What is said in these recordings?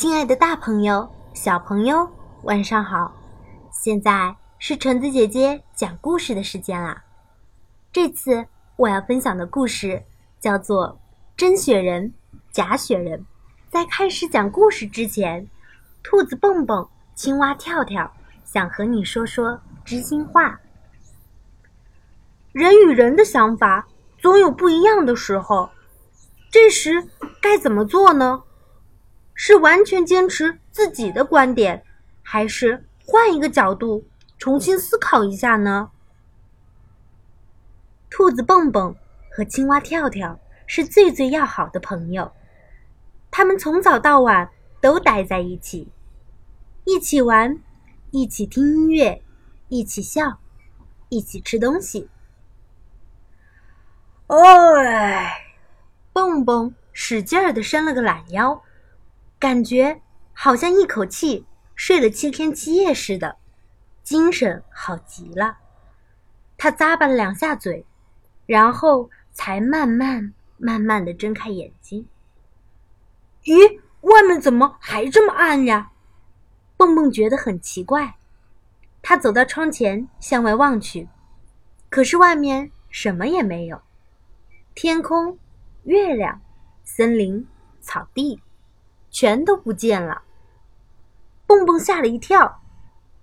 亲爱的，大朋友、小朋友，晚上好！现在是橙子姐姐讲故事的时间啦。这次我要分享的故事叫做《真雪人，假雪人》。在开始讲故事之前，兔子蹦蹦、青蛙跳跳想和你说说知心话。人与人的想法总有不一样的时候，这时该怎么做呢？是完全坚持自己的观点，还是换一个角度重新思考一下呢？兔子蹦蹦和青蛙跳跳是最最要好的朋友，他们从早到晚都待在一起，一起玩，一起听音乐，一起笑，一起吃东西。哎，蹦蹦使劲儿的伸了个懒腰。感觉好像一口气睡了七天七夜似的，精神好极了。他咂巴了两下嘴，然后才慢慢慢慢的睁开眼睛。咦，外面怎么还这么暗呀？蹦蹦觉得很奇怪。他走到窗前向外望去，可是外面什么也没有，天空、月亮、森林、草地。全都不见了，蹦蹦吓了一跳，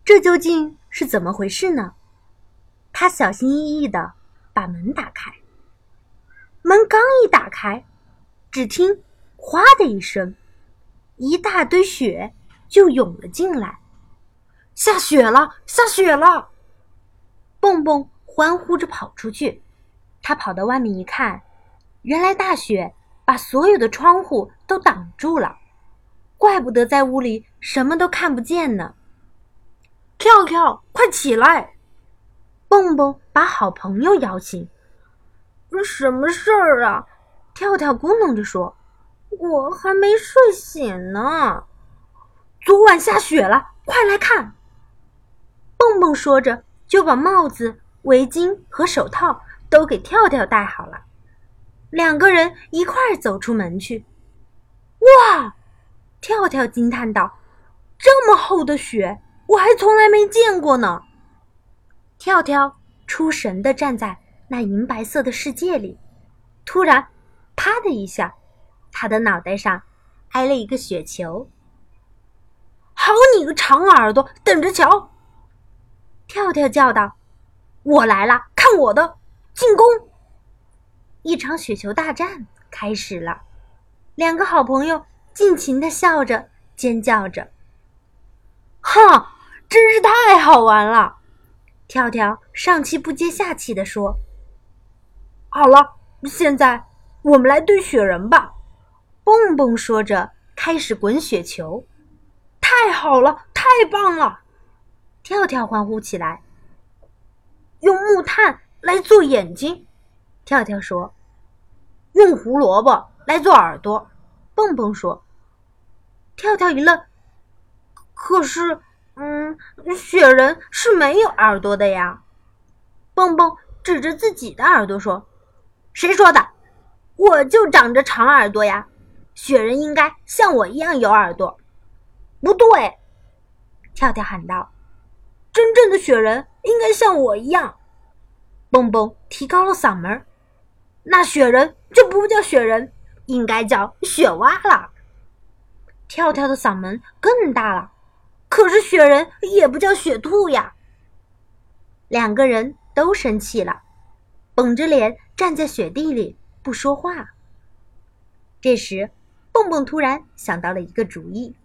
这究竟是怎么回事呢？他小心翼翼的把门打开，门刚一打开，只听“哗”的一声，一大堆雪就涌了进来，下雪了，下雪了！蹦蹦欢呼着跑出去，他跑到外面一看，原来大雪把所有的窗户都挡住了。怪不得在屋里什么都看不见呢。跳跳，快起来！蹦蹦把好朋友摇醒。什么事儿啊？跳跳咕哝着说：“我还没睡醒呢。”昨晚下雪了，快来看！蹦蹦说着，就把帽子、围巾和手套都给跳跳戴好了。两个人一块儿走出门去。哇！跳跳惊叹道：“这么厚的雪，我还从来没见过呢。”跳跳出神的站在那银白色的世界里，突然，啪的一下，他的脑袋上挨了一个雪球。“好你个长耳朵，等着瞧！”跳跳叫道，“我来了，看我的进攻！”一场雪球大战开始了，两个好朋友。尽情的笑着，尖叫着，哈，真是太好玩了！跳跳上气不接下气地说：“好了，现在我们来堆雪人吧。”蹦蹦说着，开始滚雪球。太好了，太棒了！跳跳欢呼起来。用木炭来做眼睛，跳跳说：“用胡萝卜来做耳朵。”蹦蹦说。跳跳一愣，可是，嗯，雪人是没有耳朵的呀。蹦蹦指着自己的耳朵说：“谁说的？我就长着长耳朵呀！雪人应该像我一样有耳朵。”不对，跳跳喊道：“真正的雪人应该像我一样。”蹦蹦提高了嗓门：“那雪人就不叫雪人，应该叫雪蛙了。”跳跳的嗓门更大了，可是雪人也不叫雪兔呀。两个人都生气了，绷着脸站在雪地里不说话。这时，蹦蹦突然想到了一个主意：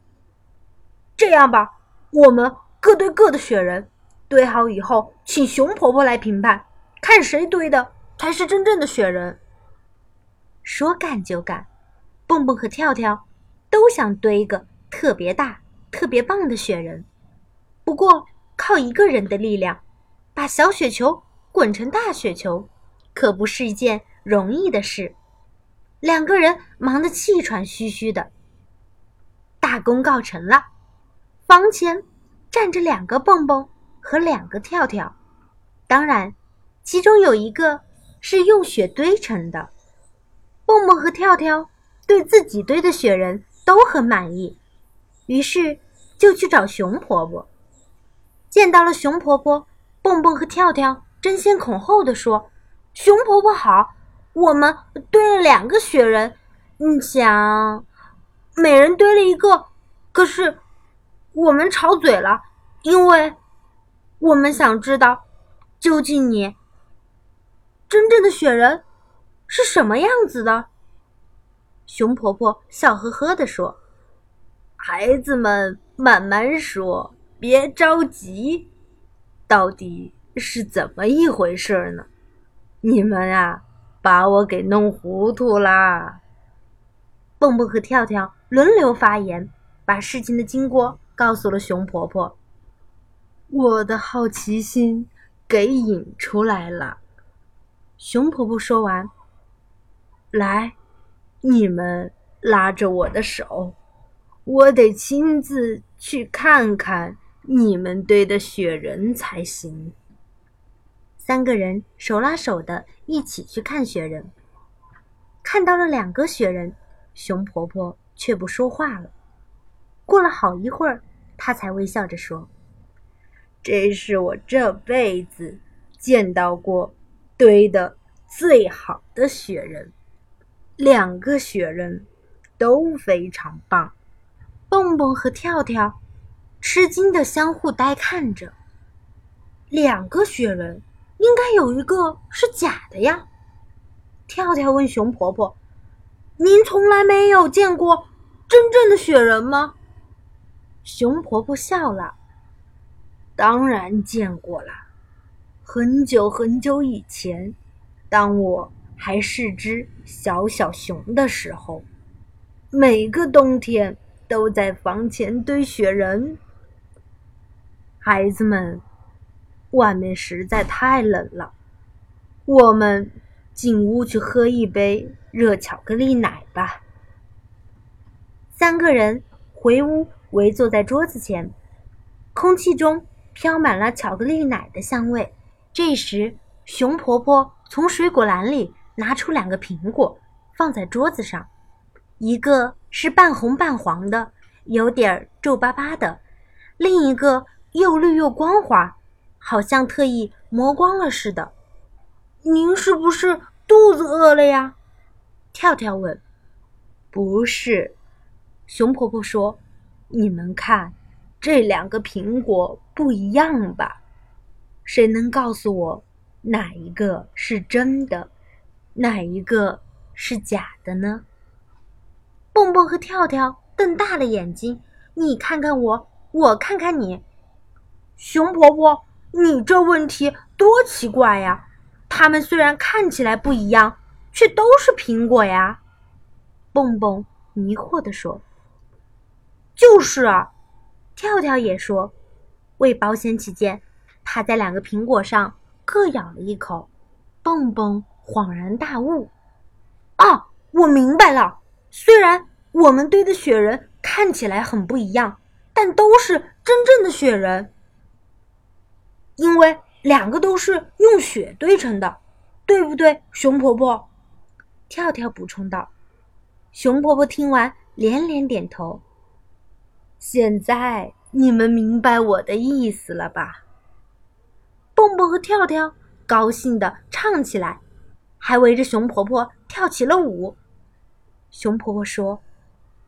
这样吧，我们各堆各的雪人，堆好以后，请熊婆婆来评判，看谁堆的才是真正的雪人。说干就干，蹦蹦和跳跳。都想堆一个特别大、特别棒的雪人，不过靠一个人的力量，把小雪球滚成大雪球，可不是一件容易的事。两个人忙得气喘吁吁的。大功告成了，房前站着两个蹦蹦和两个跳跳，当然，其中有一个是用雪堆成的。蹦蹦和跳跳对自己堆的雪人。都很满意，于是就去找熊婆婆。见到了熊婆婆，蹦蹦和跳跳争先恐后的说：“熊婆婆好，我们堆了两个雪人，你想，每人堆了一个，可是我们吵嘴了，因为我们想知道，究竟你真正的雪人是什么样子的。”熊婆婆笑呵呵地说：“孩子们，慢慢说。”别着急，到底是怎么一回事呢？你们啊，把我给弄糊涂啦！蹦蹦和跳跳轮流发言，把事情的经过告诉了熊婆婆。我的好奇心给引出来了。熊婆婆说完，来，你们拉着我的手，我得亲自去看看。你们堆的雪人才行。三个人手拉手的一起去看雪人，看到了两个雪人，熊婆婆却不说话了。过了好一会儿，她才微笑着说：“这是我这辈子见到过堆的最好的雪人，两个雪人都非常棒。”蹦蹦和跳跳。吃惊的相互呆看着，两个雪人应该有一个是假的呀。跳跳问熊婆婆：“您从来没有见过真正的雪人吗？”熊婆婆笑了：“当然见过了，很久很久以前，当我还是只小小熊的时候，每个冬天都在房前堆雪人。”孩子们，外面实在太冷了，我们进屋去喝一杯热巧克力奶吧。三个人回屋，围坐在桌子前，空气中飘满了巧克力奶的香味。这时，熊婆婆从水果篮里拿出两个苹果，放在桌子上，一个是半红半黄的，有点皱巴巴的，另一个。又绿又光滑，好像特意磨光了似的。您是不是肚子饿了呀？跳跳问。不是，熊婆婆说：“你们看，这两个苹果不一样吧？谁能告诉我哪一个是真的，哪一个是假的呢？”蹦蹦和跳跳瞪大了眼睛，你看看我，我看看你。熊婆婆，你这问题多奇怪呀！它们虽然看起来不一样，却都是苹果呀。蹦蹦迷惑地说：“就是啊。”跳跳也说：“为保险起见，他在两个苹果上各咬了一口。”蹦蹦恍然大悟：“啊，我明白了！虽然我们堆的雪人看起来很不一样，但都是真正的雪人。”因为两个都是用雪堆成的，对不对，熊婆婆？跳跳补充道。熊婆婆听完连连点头。现在你们明白我的意思了吧？蹦蹦和跳跳高兴的唱起来，还围着熊婆婆跳起了舞。熊婆婆说：“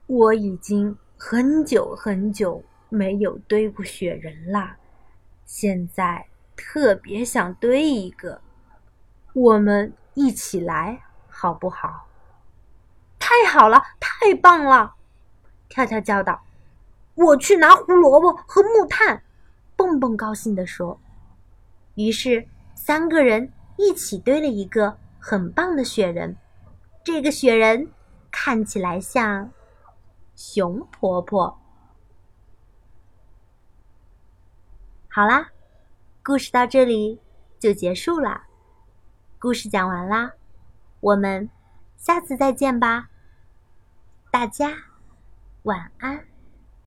我已经很久很久没有堆过雪人了。”现在特别想堆一个，我们一起来好不好？太好了，太棒了！跳跳叫道：“我去拿胡萝卜和木炭。”蹦蹦高兴地说。于是三个人一起堆了一个很棒的雪人。这个雪人看起来像熊婆婆。好啦，故事到这里就结束啦。故事讲完啦，我们下次再见吧。大家晚安。